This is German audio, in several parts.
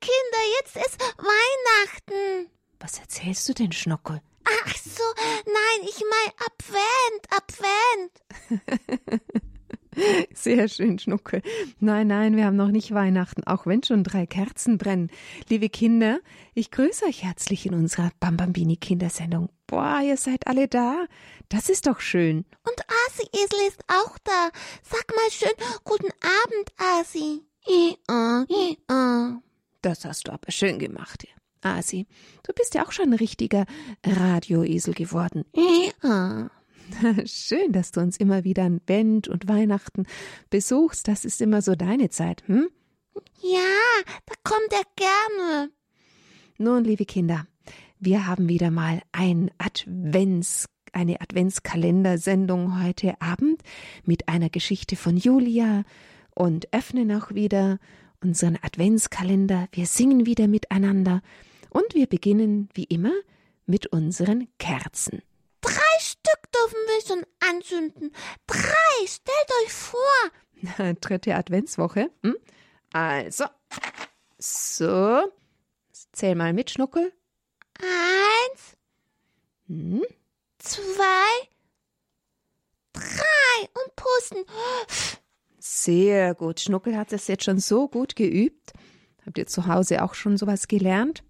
Kinder, jetzt ist Weihnachten. Was erzählst du denn, Schnuckel? Ach so, nein, ich mein Advent, Advent. Sehr schön, Schnuckel. Nein, nein, wir haben noch nicht Weihnachten, auch wenn schon drei Kerzen brennen. Liebe Kinder, ich grüße euch herzlich in unserer Bambambini Kindersendung. Boah, ihr seid alle da. Das ist doch schön. Und Asi Esel ist auch da. Sag mal schön, guten Abend, Asi. Das hast du aber schön gemacht, Asi. Du bist ja auch schon ein richtiger Radioesel geworden. Ja. Schön, dass du uns immer wieder an Bend und Weihnachten besuchst. Das ist immer so deine Zeit, hm? Ja, da kommt er gerne. Nun, liebe Kinder, wir haben wieder mal ein Advents, eine Adventskalendersendung heute Abend mit einer Geschichte von Julia und öffnen auch wieder unseren Adventskalender. Wir singen wieder miteinander und wir beginnen wie immer mit unseren Kerzen. Drei Stück dürfen wir schon anzünden. Drei, stellt euch vor. Dritte Adventswoche. Hm? Also, so. Zähl mal mit, Schnuckel. Eins, hm? zwei, drei und pusten. Sehr gut. Schnuckel hat es jetzt schon so gut geübt. Habt ihr zu Hause auch schon sowas gelernt?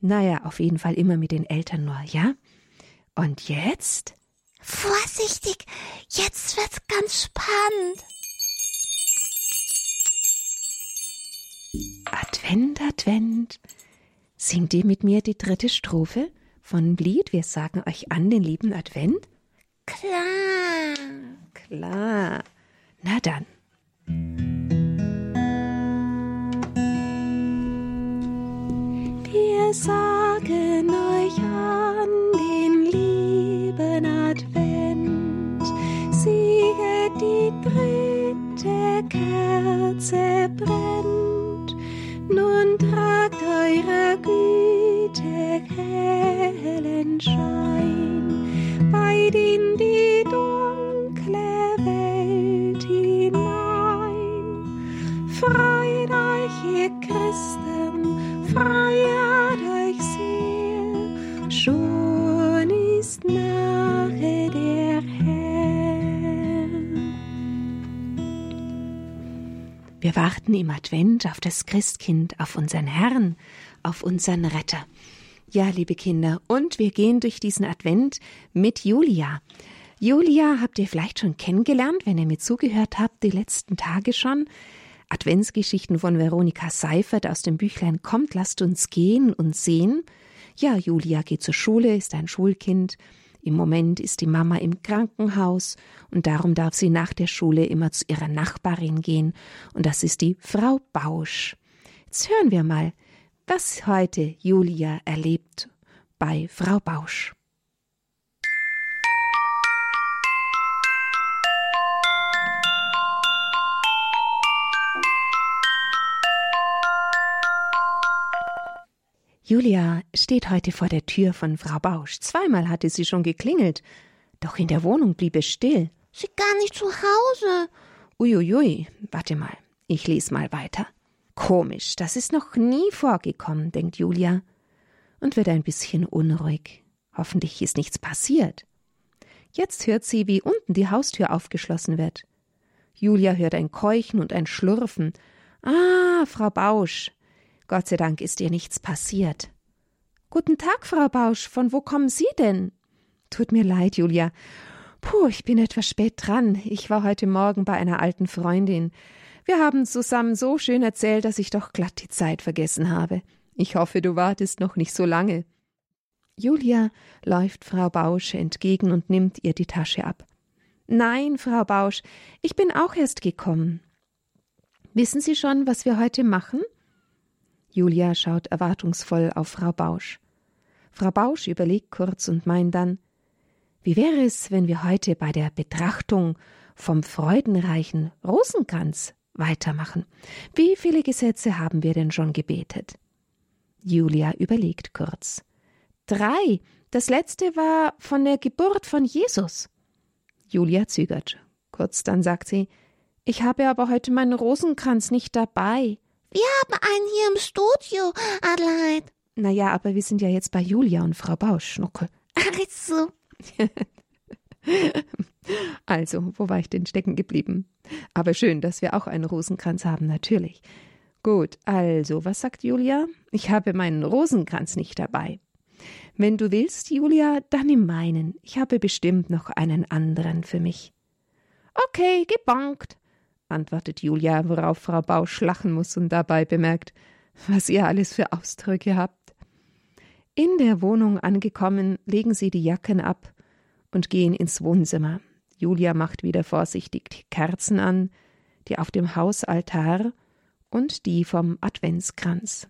Naja, auf jeden Fall immer mit den Eltern nur, ja? Und jetzt? Vorsichtig, jetzt wird's ganz spannend. Advent, Advent. Singt ihr mit mir die dritte Strophe von Lied? Wir sagen euch an den lieben Advent? Klar. Klar. Na dann. Wir sagen euch an den lieben Advent, siehe die dritte Kerze brennt, nun tragt eurer Güte hellen Schein Christen, feiert euch sehr, schon ist nahe der Herr. Wir warten im Advent auf das Christkind, auf unseren Herrn, auf unseren Retter. Ja, liebe Kinder, und wir gehen durch diesen Advent mit Julia. Julia habt ihr vielleicht schon kennengelernt, wenn ihr mir zugehört habt, die letzten Tage schon. Adventsgeschichten von Veronika Seifert aus dem Büchlein Kommt, lasst uns gehen und sehen. Ja, Julia geht zur Schule, ist ein Schulkind. Im Moment ist die Mama im Krankenhaus und darum darf sie nach der Schule immer zu ihrer Nachbarin gehen und das ist die Frau Bausch. Jetzt hören wir mal, was heute Julia erlebt bei Frau Bausch. Julia steht heute vor der Tür von Frau Bausch. Zweimal hatte sie schon geklingelt, doch in der Wohnung blieb es still. Sie gar nicht zu Hause. Uiuiui, warte mal, ich lese mal weiter. Komisch, das ist noch nie vorgekommen, denkt Julia und wird ein bisschen unruhig. Hoffentlich ist nichts passiert. Jetzt hört sie, wie unten die Haustür aufgeschlossen wird. Julia hört ein Keuchen und ein Schlurfen. Ah, Frau Bausch. Gott sei Dank ist ihr nichts passiert. Guten Tag, Frau Bausch. Von wo kommen Sie denn? Tut mir leid, Julia. Puh, ich bin etwas spät dran. Ich war heute Morgen bei einer alten Freundin. Wir haben zusammen so schön erzählt, dass ich doch glatt die Zeit vergessen habe. Ich hoffe, du wartest noch nicht so lange. Julia läuft Frau Bausch entgegen und nimmt ihr die Tasche ab. Nein, Frau Bausch, ich bin auch erst gekommen. Wissen Sie schon, was wir heute machen? Julia schaut erwartungsvoll auf Frau Bausch. Frau Bausch überlegt kurz und meint dann Wie wäre es, wenn wir heute bei der Betrachtung vom freudenreichen Rosenkranz weitermachen? Wie viele Gesetze haben wir denn schon gebetet? Julia überlegt kurz. Drei. Das letzte war von der Geburt von Jesus. Julia zögert. Kurz dann sagt sie Ich habe aber heute meinen Rosenkranz nicht dabei. Wir haben einen hier im Studio, Adelheid. Naja, aber wir sind ja jetzt bei Julia und Frau Bausch, Schnuckel. Ach so. also, wo war ich denn stecken geblieben? Aber schön, dass wir auch einen Rosenkranz haben, natürlich. Gut, also, was sagt Julia? Ich habe meinen Rosenkranz nicht dabei. Wenn du willst, Julia, dann nimm meinen. Ich habe bestimmt noch einen anderen für mich. Okay, gebankt, antwortet Julia, worauf Frau Bausch lachen muss und dabei bemerkt, was ihr alles für Ausdrücke habt. In der Wohnung angekommen, legen sie die Jacken ab und gehen ins Wohnzimmer. Julia macht wieder vorsichtig die Kerzen an, die auf dem Hausaltar und die vom Adventskranz.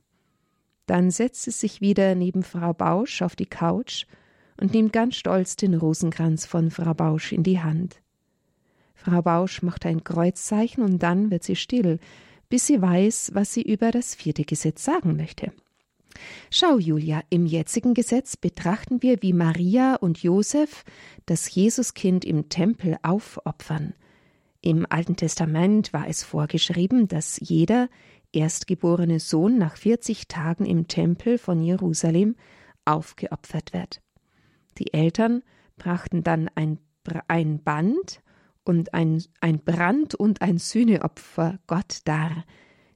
Dann setzt sie sich wieder neben Frau Bausch auf die Couch und nimmt ganz stolz den Rosenkranz von Frau Bausch in die Hand. Frau Bausch macht ein Kreuzzeichen und dann wird sie still, bis sie weiß, was sie über das vierte Gesetz sagen möchte. Schau, Julia, im jetzigen Gesetz betrachten wir, wie Maria und Josef das Jesuskind im Tempel aufopfern. Im Alten Testament war es vorgeschrieben, dass jeder erstgeborene Sohn nach 40 Tagen im Tempel von Jerusalem aufgeopfert wird. Die Eltern brachten dann ein, ein Band und ein, ein Brand- und ein Sühneopfer Gott dar.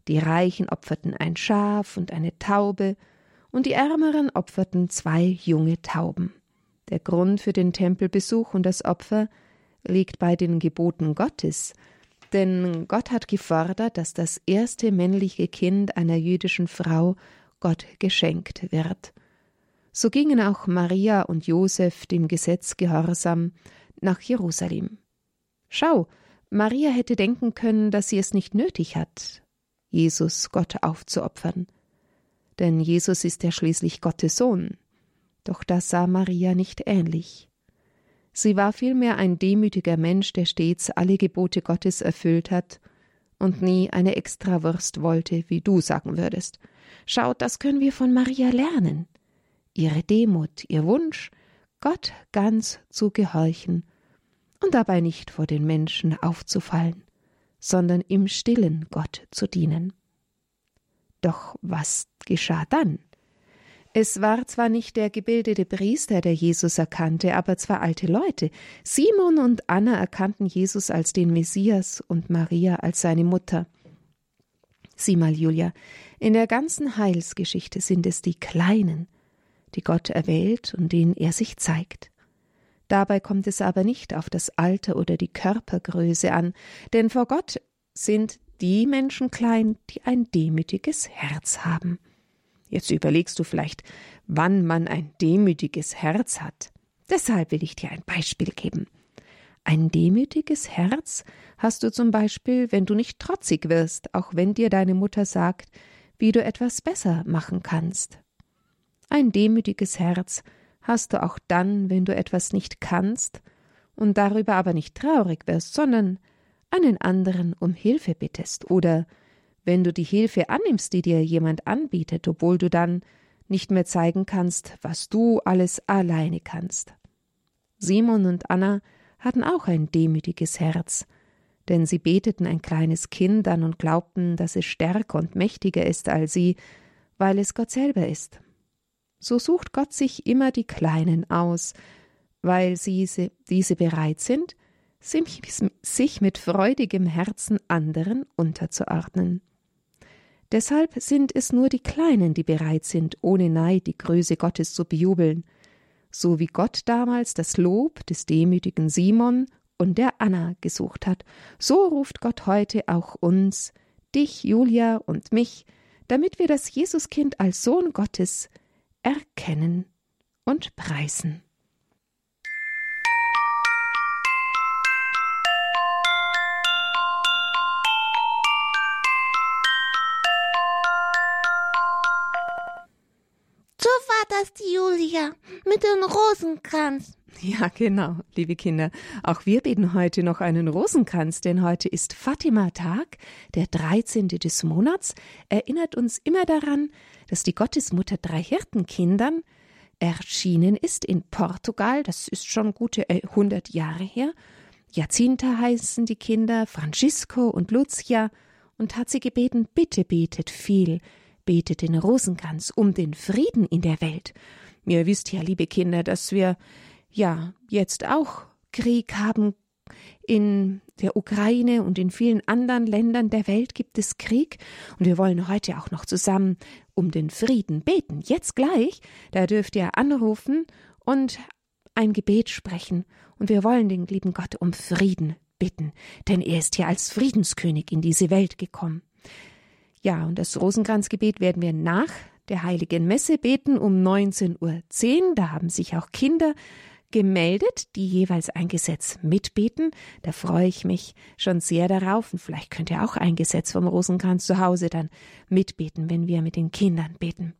Die Reichen opferten ein Schaf und eine Taube, und die Ärmeren opferten zwei junge Tauben. Der Grund für den Tempelbesuch und das Opfer liegt bei den Geboten Gottes, denn Gott hat gefordert, dass das erste männliche Kind einer jüdischen Frau Gott geschenkt wird. So gingen auch Maria und Josef dem Gesetz gehorsam nach Jerusalem. Schau, Maria hätte denken können, dass sie es nicht nötig hat, Jesus Gott aufzuopfern. Denn Jesus ist ja schließlich Gottes Sohn. Doch das sah Maria nicht ähnlich. Sie war vielmehr ein demütiger Mensch, der stets alle Gebote Gottes erfüllt hat und nie eine Extrawurst wollte, wie du sagen würdest. Schaut, das können wir von Maria lernen. Ihre Demut, ihr Wunsch, Gott ganz zu gehorchen und dabei nicht vor den Menschen aufzufallen, sondern im stillen Gott zu dienen. Doch was geschah dann? Es war zwar nicht der gebildete Priester, der Jesus erkannte, aber zwei alte Leute. Simon und Anna erkannten Jesus als den Messias und Maria als seine Mutter. Sieh mal, Julia, in der ganzen Heilsgeschichte sind es die Kleinen, die Gott erwählt und denen er sich zeigt. Dabei kommt es aber nicht auf das Alter oder die Körpergröße an, denn vor Gott sind die Menschen klein, die ein demütiges Herz haben. Jetzt überlegst du vielleicht, wann man ein demütiges Herz hat. Deshalb will ich dir ein Beispiel geben. Ein demütiges Herz hast du zum Beispiel, wenn du nicht trotzig wirst, auch wenn dir deine Mutter sagt, wie du etwas besser machen kannst. Ein demütiges Herz hast du auch dann, wenn du etwas nicht kannst und darüber aber nicht traurig wirst, sondern einen anderen um Hilfe bittest oder wenn du die Hilfe annimmst, die dir jemand anbietet, obwohl du dann nicht mehr zeigen kannst, was du alles alleine kannst. Simon und Anna hatten auch ein demütiges Herz, denn sie beteten ein kleines Kind an und glaubten, dass es stärker und mächtiger ist als sie, weil es Gott selber ist so sucht Gott sich immer die Kleinen aus, weil sie, diese bereit sind, sich mit freudigem Herzen anderen unterzuordnen. Deshalb sind es nur die Kleinen, die bereit sind, ohne Neid die Größe Gottes zu bejubeln, so wie Gott damals das Lob des demütigen Simon und der Anna gesucht hat, so ruft Gott heute auch uns, dich, Julia und mich, damit wir das Jesuskind als Sohn Gottes erkennen und preisen. So war das die Julia mit dem Rosenkranz. Ja, genau, liebe Kinder. Auch wir beten heute noch einen Rosenkranz, denn heute ist Fatima-Tag, der 13. des Monats, erinnert uns immer daran, dass die Gottesmutter drei Hirtenkindern erschienen ist in Portugal. Das ist schon gute 100 Jahre her. Jacinta heißen die Kinder, Francisco und Lucia. und hat sie gebeten, bitte betet viel, betet den Rosenkranz um den Frieden in der Welt. Ihr wisst ja, liebe Kinder, dass wir ja jetzt auch Krieg haben. In der Ukraine und in vielen anderen Ländern der Welt gibt es Krieg und wir wollen heute auch noch zusammen um den Frieden beten. Jetzt gleich, da dürft ihr anrufen und ein Gebet sprechen und wir wollen den lieben Gott um Frieden bitten, denn er ist ja als Friedenskönig in diese Welt gekommen. Ja, und das Rosenkranzgebet werden wir nach der Heiligen Messe beten um 19.10 Uhr. Da haben sich auch Kinder gemeldet, die jeweils ein Gesetz mitbeten. Da freue ich mich schon sehr darauf. Und vielleicht könnt ihr auch ein Gesetz vom Rosenkranz zu Hause dann mitbeten, wenn wir mit den Kindern beten.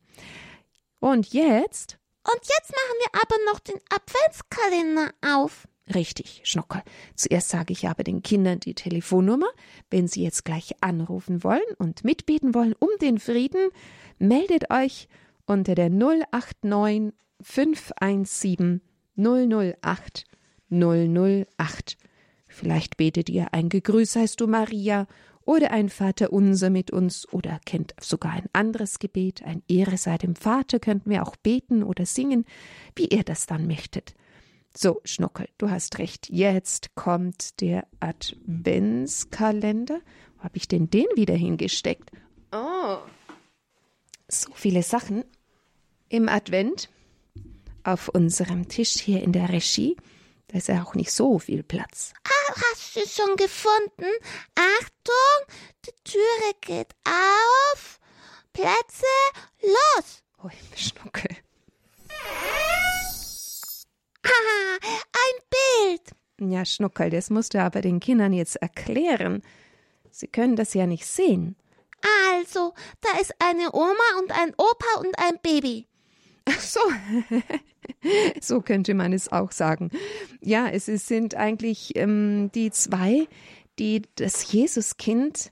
Und jetzt? Und jetzt machen wir aber noch den Adventskalender auf. Richtig, Schnuckel. Zuerst sage ich aber den Kindern die Telefonnummer. Wenn sie jetzt gleich anrufen wollen und mitbeten wollen um den Frieden, meldet euch unter der 089 517 008 008. Vielleicht betet ihr ein Gegrüß heißt du Maria oder ein Vater unser mit uns oder kennt sogar ein anderes Gebet, ein Ehre sei dem Vater könnten wir auch beten oder singen, wie ihr das dann möchtet. So, Schnuckel, du hast recht. Jetzt kommt der Adventskalender. Wo habe ich denn den wieder hingesteckt? Oh, so viele Sachen im Advent auf unserem Tisch hier in der Regie. Da ist ja auch nicht so viel Platz. Ah, hast du schon gefunden? Achtung, die Türe geht auf. Plätze, los! Oh, Schnuckel. Haha, ein Bild. Ja, Schnuckel, das musst du aber den Kindern jetzt erklären. Sie können das ja nicht sehen. Also, da ist eine Oma und ein Opa und ein Baby. Ach so. so könnte man es auch sagen. Ja, es sind eigentlich ähm, die zwei, die das Jesuskind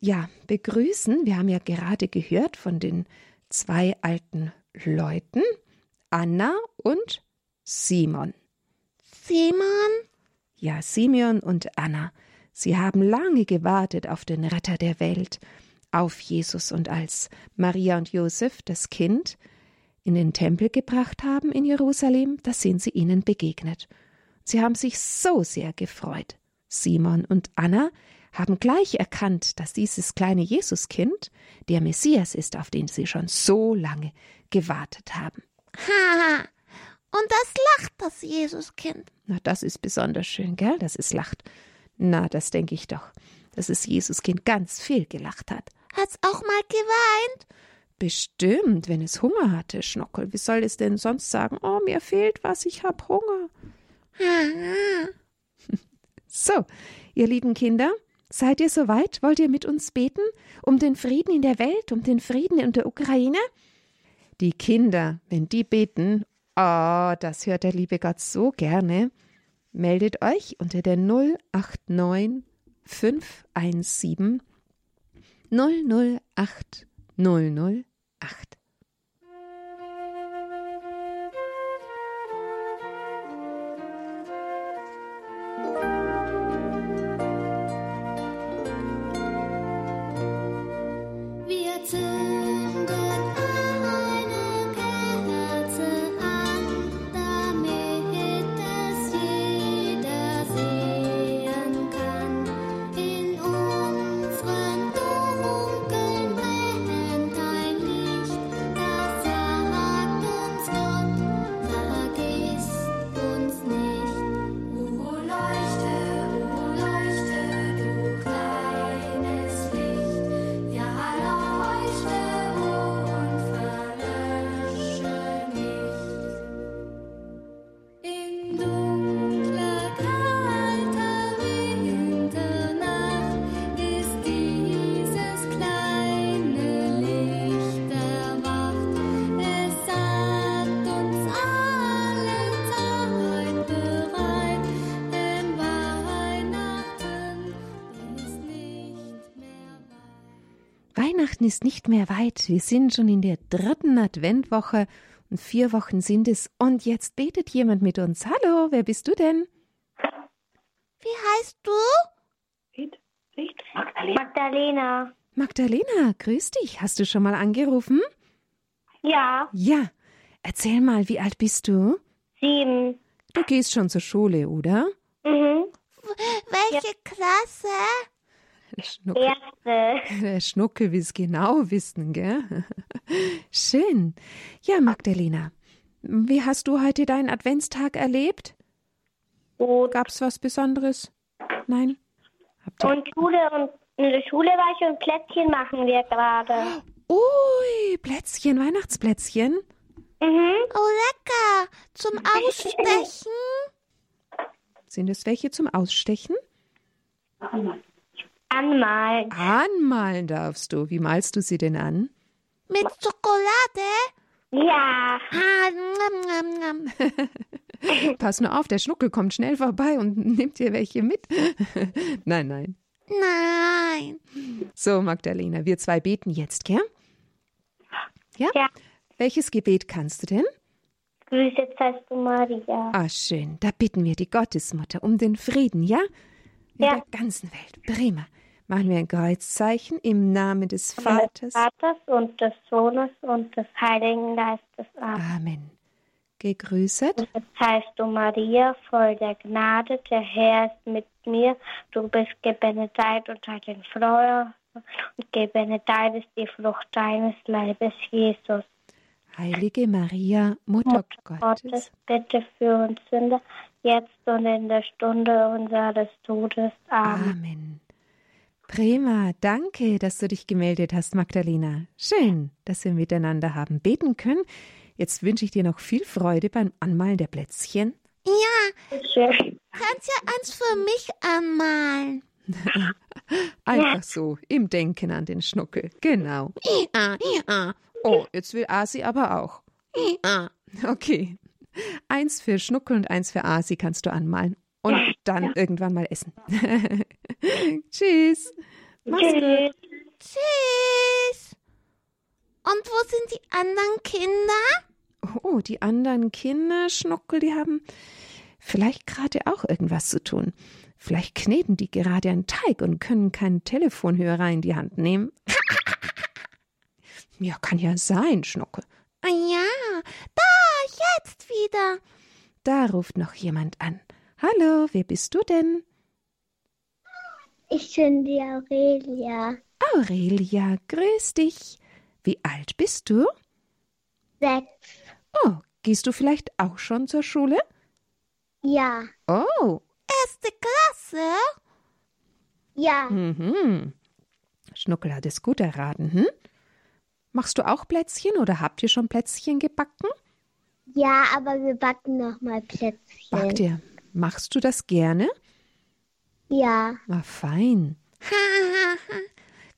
ja begrüßen. Wir haben ja gerade gehört von den zwei alten Leuten, Anna und Simon. Simon? Ja, Simeon und Anna. Sie haben lange gewartet auf den Retter der Welt, auf Jesus, und als Maria und Josef das Kind in den Tempel gebracht haben in Jerusalem, da sind sie ihnen begegnet. Sie haben sich so sehr gefreut. Simon und Anna haben gleich erkannt, dass dieses kleine Jesuskind der Messias ist, auf den sie schon so lange gewartet haben. Haha, und das lacht das Jesuskind. Na, das ist besonders schön, gell, dass es lacht. Na, das denke ich doch, dass das Jesuskind ganz viel gelacht hat. Hat's auch mal geweint? Bestimmt, wenn es Hunger hatte, Schnockel. Wie soll es denn sonst sagen? Oh, mir fehlt was, ich hab Hunger. so, ihr lieben Kinder, seid ihr soweit? Wollt ihr mit uns beten? Um den Frieden in der Welt, um den Frieden in der Ukraine? Die Kinder, wenn die beten Oh, das hört der liebe Gott so gerne. Meldet euch unter der 089 517 008 008. Weihnachten ist nicht mehr weit. Wir sind schon in der dritten Adventwoche und vier Wochen sind es. Und jetzt betet jemand mit uns. Hallo, wer bist du denn? Wie heißt du? Magdalena. Magdalena, grüß dich. Hast du schon mal angerufen? Ja, Ja. Erzähl mal, wie alt bist du? sieben. Du gehst schon zur Schule, oder? Mhm. Welche Klasse? Der Schnuckel, Erste. der Schnuckel will es genau wissen, gell? Schön. Ja, Magdalena, wie hast du heute deinen Adventstag erlebt? Gut. Gab's was Besonderes? Nein? Habt ihr? Und Schule und in der Schule war ich und Plätzchen machen wir gerade. Ui, Plätzchen, Weihnachtsplätzchen. Mhm. Oh, lecker. Zum Ausstechen? Sind es welche zum Ausstechen? Anmalen. Anmalen darfst du. Wie malst du sie denn an? Mit Schokolade? Ja. Ah, nam, nam, nam. Pass nur auf, der Schnuckel kommt schnell vorbei und nimmt dir welche mit. nein, nein. Nein. So, Magdalena, wir zwei beten jetzt, gell? Ja? Ja. Welches Gebet kannst du denn? Grüße seist du, Maria. Ah, schön. Da bitten wir die Gottesmutter um den Frieden, ja? In Ja. der ganzen Welt. Prima. Machen wir ein Kreuzzeichen im Namen des Des Vaters. Vaters und des Sohnes und des Heiligen Geistes. Amen. Amen. Gegrüßet. Grüße seist du, Maria, voll der Gnade. Der Herr ist mit mir. Du bist gebenedeit unter den Frauen. Und gebenedeit ist die Frucht deines Leibes, Jesus. Heilige Maria, Mutter Mutter Gottes. Gottes, bitte für uns Sünder, jetzt und in der Stunde unseres Todes. Amen. Amen. Prima, danke, dass du dich gemeldet hast, Magdalena. Schön, dass wir miteinander haben beten können. Jetzt wünsche ich dir noch viel Freude beim Anmalen der Plätzchen. Ja, Schön. kannst ja eins für mich anmalen. Einfach so, im Denken an den Schnuckel. Genau. Ja, ja, Oh, jetzt will Asi aber auch. ja. Okay. Eins für Schnuckel und eins für Asi kannst du anmalen. Und dann irgendwann mal essen. Tschüss. Mach's gut. Tschüss. Tschüss. Und wo sind die anderen Kinder? Oh, die anderen Kinder, Schnuckel, die haben vielleicht gerade auch irgendwas zu tun. Vielleicht kneten die gerade einen Teig und können keinen Telefonhörer in die Hand nehmen. Ja, kann ja sein, Schnuckel. Ah ja, da, jetzt wieder. Da ruft noch jemand an. Hallo, wer bist du denn? Ich bin die Aurelia. Aurelia, grüß dich. Wie alt bist du? Sechs. Oh, gehst du vielleicht auch schon zur Schule? Ja. Oh, Erste Klasse? Ja. mhm. Schnuckel hat es gut erraten, hm? Machst du auch Plätzchen oder habt ihr schon Plätzchen gebacken? Ja, aber wir backen noch mal Plätzchen. Backt ihr. Machst du das gerne? Ja. Ah, fein. Ha, ha, ha.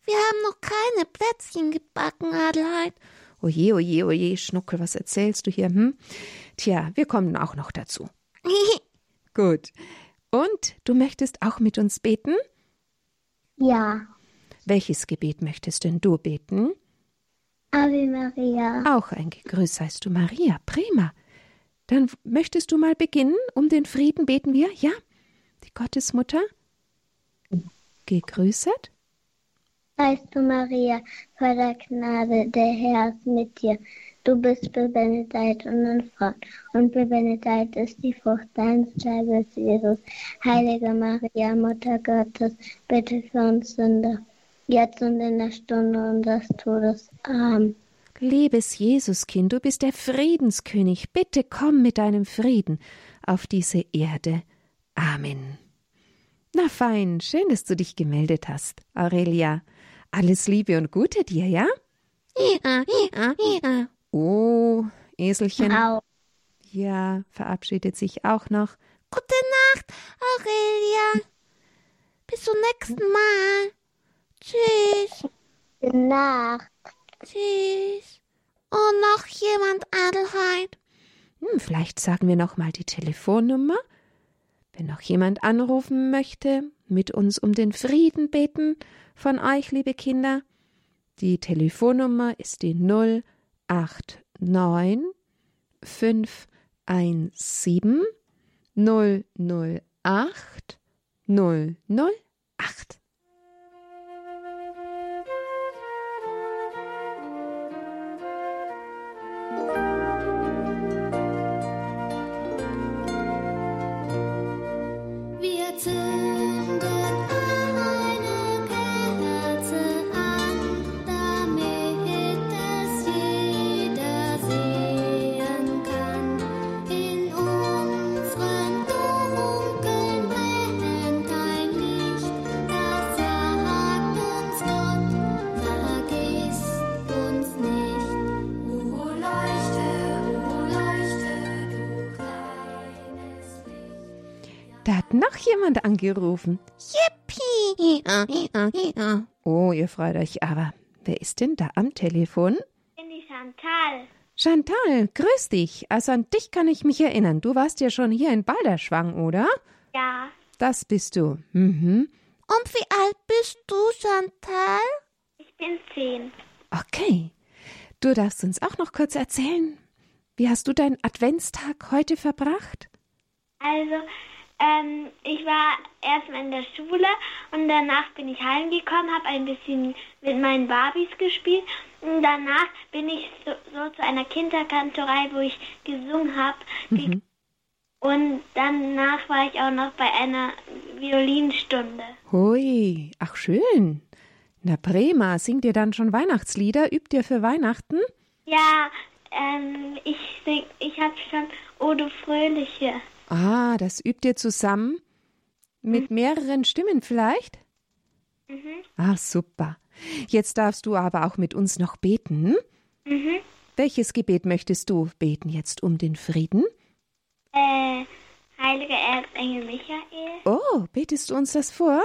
Wir haben noch keine Plätzchen gebacken, Adelheid. Oje, oje, oje, Schnuckel, was erzählst du hier, hm? Tja, wir kommen auch noch dazu. Gut. Und du möchtest auch mit uns beten? Ja. Welches Gebet möchtest denn du beten? Ave Maria. Auch ein Gegrüß heißt du Maria. Prima. Dann möchtest du mal beginnen? Um den Frieden beten wir? Ja? Die Gottesmutter? Gegrüßet? Seist du, Maria, voll der Gnade, der Herr ist mit dir. Du bist bebenedeit unter Frauen, und bebenedeit ist die Frucht deines Leibes, Jesus. Heilige Maria, Mutter Gottes, bitte für uns Sünder, jetzt und in der Stunde unseres Todes. Amen. Liebes Jesuskind, du bist der Friedenskönig. Bitte komm mit deinem Frieden auf diese Erde. Amen. Na fein, schön, dass du dich gemeldet hast, Aurelia. Alles Liebe und Gute dir, ja? Ja, ja, ja. Oh, Eselchen. Au. Ja, verabschiedet sich auch noch. Gute Nacht, Aurelia. Bis zum nächsten Mal. Tschüss. Gute Nacht. Tschüss. Und noch jemand, Adelheid? Hm, vielleicht sagen wir noch mal die Telefonnummer. Wenn noch jemand anrufen möchte, mit uns um den Frieden beten von euch, liebe Kinder. Die Telefonnummer ist die 089 517 008 008. jemand angerufen. Yippie! Oh, ihr freut euch aber. Wer ist denn da am Telefon? Ich bin die Chantal. Chantal, grüß dich. Also an dich kann ich mich erinnern. Du warst ja schon hier in Balderschwang, oder? Ja, Das bist du. Mhm. Und wie alt bist du, Chantal? ich bin zehn. Okay. Du darfst uns auch noch kurz erzählen. Wie hast du deinen Adventstag heute verbracht? Also, ähm, ich war erstmal in der Schule und danach bin ich heimgekommen, habe ein bisschen mit meinen Barbies gespielt und danach bin ich so, so zu einer Kinderkantorei, wo ich gesungen habe. Und danach war ich auch noch bei einer Violinstunde. Hui, ach schön. Na prima, singt ihr dann schon Weihnachtslieder? Übt ihr für Weihnachten? Ja, ähm, ich sing, ich habe schon O du Fröhliche. Ah, das übt ihr zusammen? Mit mehreren Stimmen vielleicht? Mhm. Ah, super. Jetzt darfst du aber auch mit uns noch beten. Mhm. Welches Gebet möchtest du beten jetzt um den Frieden? Äh, Heiliger Erzengel Michael. Oh, betest du uns das vor?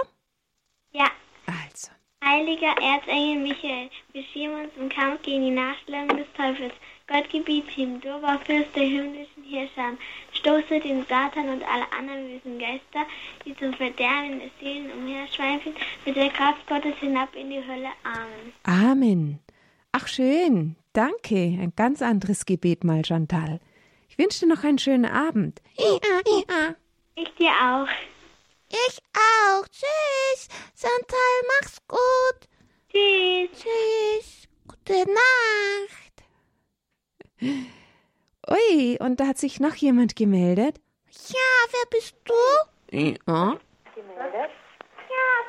Ja. Also, Heiliger Erzengel Michael, beschirm uns im Kampf gegen die Nachstellung des Teufels. Gott gebiet ihm, du war Fürst der himmlischen Herrscher. Stoße den Satan und alle anderen bösen Geister, die zum Verderben des Seelen umherschweifen, mit der Kraft Gottes hinab in die Hölle. Amen. Amen. Ach schön, danke. Ein ganz anderes Gebet mal, Chantal. Ich wünsche dir noch einen schönen Abend. Ich dir auch. Ich auch. Tschüss. Chantal, mach's gut. Tschüss. Tschüss. Gute Nacht. Ui, und da hat sich noch jemand gemeldet. Ja, wer bist du? Ja. Ja,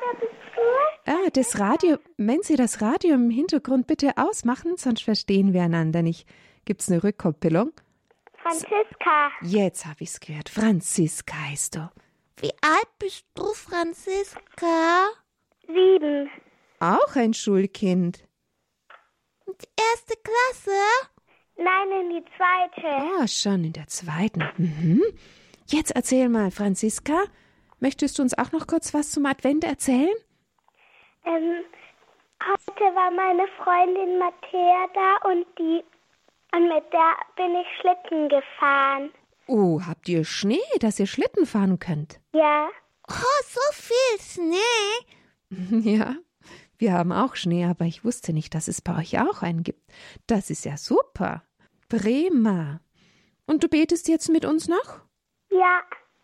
wer bist du? Ah, das Radio, wenn Sie das Radio im Hintergrund bitte ausmachen, sonst verstehen wir einander nicht. Gibt's eine Rückkoppelung? Franziska. Jetzt habe ich's gehört. Franziska heißt du. Wie alt bist du, Franziska? Sieben. Auch ein Schulkind. Und erste Klasse? Nein, in die zweite. Ah, schon in der zweiten. Mhm. Jetzt erzähl mal, Franziska. Möchtest du uns auch noch kurz was zum Advent erzählen? Ähm, heute war meine Freundin Matthäa da und die und mit der bin ich Schlitten gefahren. Oh, habt ihr Schnee, dass ihr Schlitten fahren könnt? Ja. Oh, so viel Schnee. Ja, wir haben auch Schnee, aber ich wusste nicht, dass es bei euch auch einen gibt. Das ist ja super. Prima. Und du betest jetzt mit uns noch? Ja,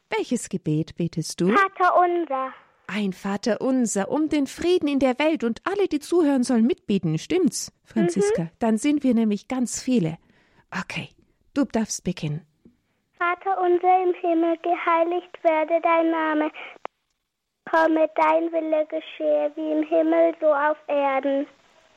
Welches Gebet betest du? Vater unser. Ein Vater unser, um den Frieden in der Welt und alle, die zuhören, sollen mitbeten. Stimmt's, Franziska? Dann sind wir nämlich ganz viele. Okay, du darfst beginnen. Vater unser im Himmel, geheiligt werde dein Name. Komme dein Wille geschehe, wie im Himmel, so auf Erden.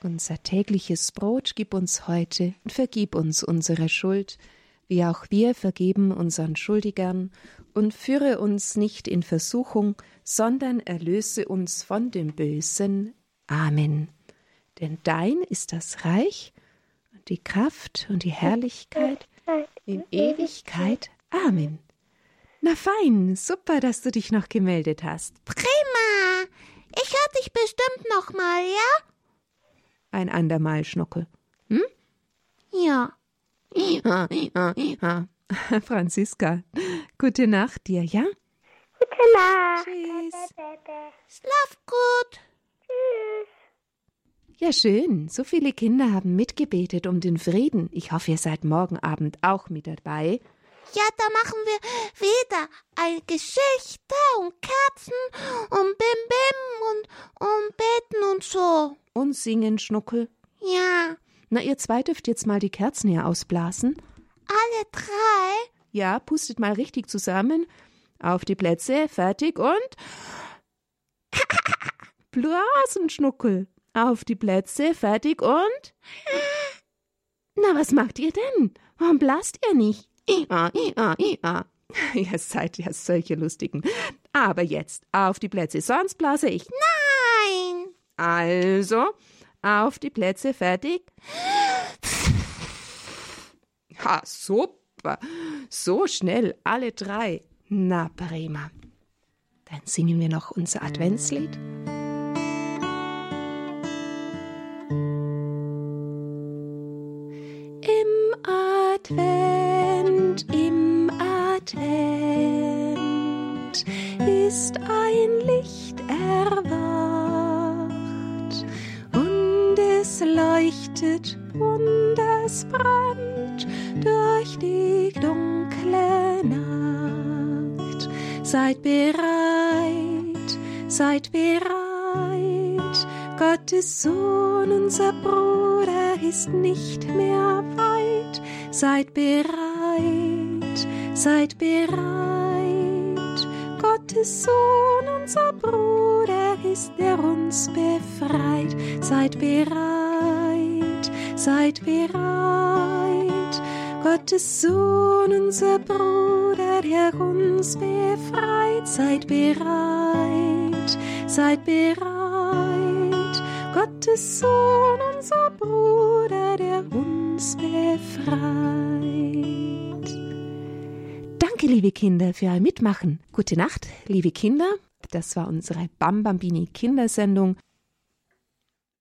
Unser tägliches Brot gib uns heute und vergib uns unsere Schuld, wie auch wir vergeben unseren Schuldigern, und führe uns nicht in Versuchung, sondern erlöse uns von dem Bösen. Amen. Denn dein ist das Reich und die Kraft und die Herrlichkeit in Ewigkeit. Amen. Na fein, super, dass du dich noch gemeldet hast. Prima. Ich hör dich bestimmt noch mal, ja? Ein andermal, Schnuckel. Ja. Ja, ja, ja. Franziska, gute Nacht dir, ja? Gute Nacht. Tschüss. Schlaf gut. Tschüss. Ja, schön. So viele Kinder haben mitgebetet um den Frieden. Ich hoffe, ihr seid morgen Abend auch mit dabei. Ja, da machen wir wieder eine Geschichte und Kerzen und Bim Bim und, und Beten und so. Und singen, Schnuckel. Ja, Na, ihr zwei dürft jetzt mal die Kerzen hier ausblasen. alle drei. Ja, pustet mal richtig zusammen. Auf die Plätze, fertig und. Blasen, Schnuckel. Auf die Plätze, fertig und. Na, was macht ihr denn? Warum blast ihr nicht? Ia, ia, ia. Ihr seid ja solche Lustigen. Aber jetzt auf die Plätze, sonst blase ich. Nein. Also, auf die Plätze, fertig. Ha, super. So schnell, alle drei. Na, prima. Dann singen wir noch unser Adventslied. Im Advent, ist ein Licht erwacht und es leuchtet und es brennt durch die dunkle Nacht. Seid bereit, seid bereit, Gottes Sohn, unser Bruder, ist nicht mehr weit. Seid bereit, seid bereit, Gottes Sohn, unser Bruder, ist der uns befreit. Seid bereit, seid bereit, Gottes Sohn, unser Bruder, der uns befreit. Seid bereit, seid bereit, Gottes Sohn, unser Bruder, der uns befreit. Liebe Kinder, für euer Mitmachen. Gute Nacht, liebe Kinder. Das war unsere Bambambini Kindersendung